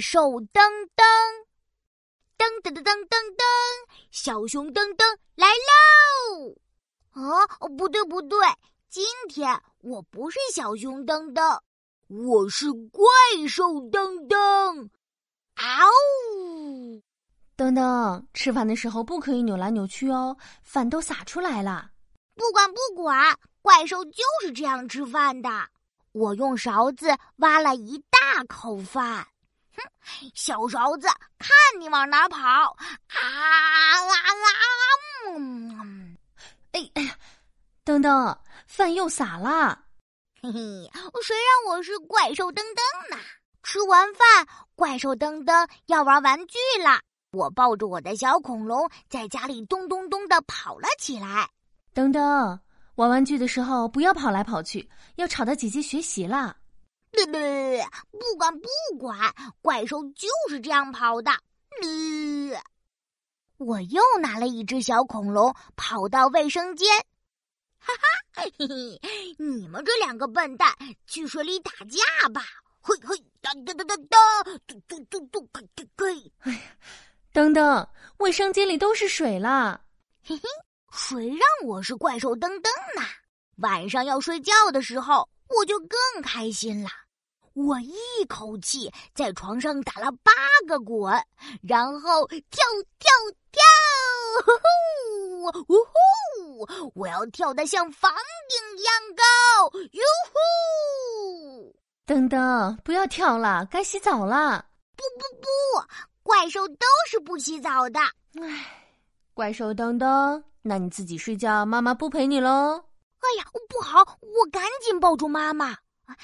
兽噔噔，噔噔噔噔噔噔，小熊噔噔来喽！啊，不对不对，今天我不是小熊噔噔，我是怪兽噔噔。嗷呜！噔噔，吃饭的时候不可以扭来扭去哦，饭都洒出来了。不管不管，怪兽就是这样吃饭的。我用勺子挖了一大口饭，哼，小勺子，看你往哪跑！啊啊啊！嗯，哎哎呀，噔噔，饭又洒了。嘿嘿，谁让我是怪兽噔噔呢？吃完饭，怪兽噔噔要玩玩具了。我抱着我的小恐龙，在家里咚咚咚的跑了起来。噔噔。玩玩具的时候不要跑来跑去，要吵到姐姐学习了。不不，不管不管，怪兽就是这样跑的。我又拿了一只小恐龙，跑到卫生间。哈哈，嘿嘿，你们这两个笨蛋，去水里打架吧！嘿嘿，哒哒哒哒哒，嘟嘟嘟嘟，嘿嘿嘿。哎呀，等等，卫生间里都是水了。嘿嘿。谁让我是怪兽噔噔呢？晚上要睡觉的时候，我就更开心了。我一口气在床上打了八个滚，然后跳跳跳，呼呼呜呼！我要跳得像房顶一样高，哟呼！噔噔，不要跳了，该洗澡了。不不不，怪兽都是不洗澡的。唉，怪兽噔噔。那你自己睡觉，妈妈不陪你喽。哎呀，不好！我赶紧抱住妈妈。妈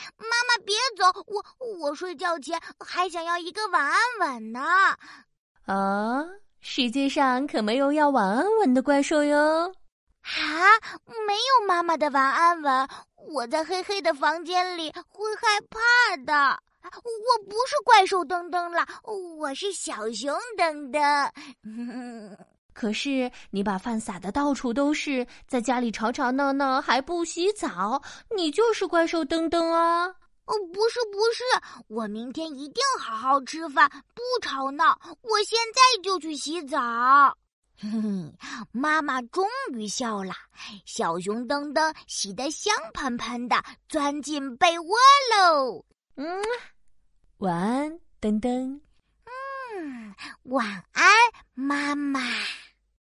妈别走，我我睡觉前还想要一个晚安吻呢。啊，世界上可没有要晚安吻的怪兽哟。啊，没有妈妈的晚安吻，我在黑黑的房间里会害怕的。我不是怪兽噔噔了，我是小熊噔噔。可是你把饭撒的到处都是，在家里吵吵闹闹还不洗澡，你就是怪兽噔噔啊！哦，不是不是，我明天一定好好吃饭，不吵闹。我现在就去洗澡。嘿嘿，妈妈终于笑了，小熊噔噔洗得香喷喷的，钻进被窝喽。嗯，晚安，噔噔。嗯，晚安，妈妈。